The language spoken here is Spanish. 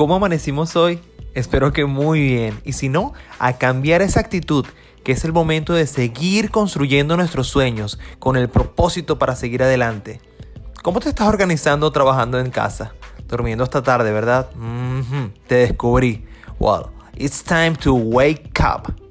¿Cómo amanecimos hoy? Espero que muy bien. Y si no, a cambiar esa actitud, que es el momento de seguir construyendo nuestros sueños con el propósito para seguir adelante. ¿Cómo te estás organizando trabajando en casa? Durmiendo esta tarde, ¿verdad? Te descubrí. Well, it's time to wake up.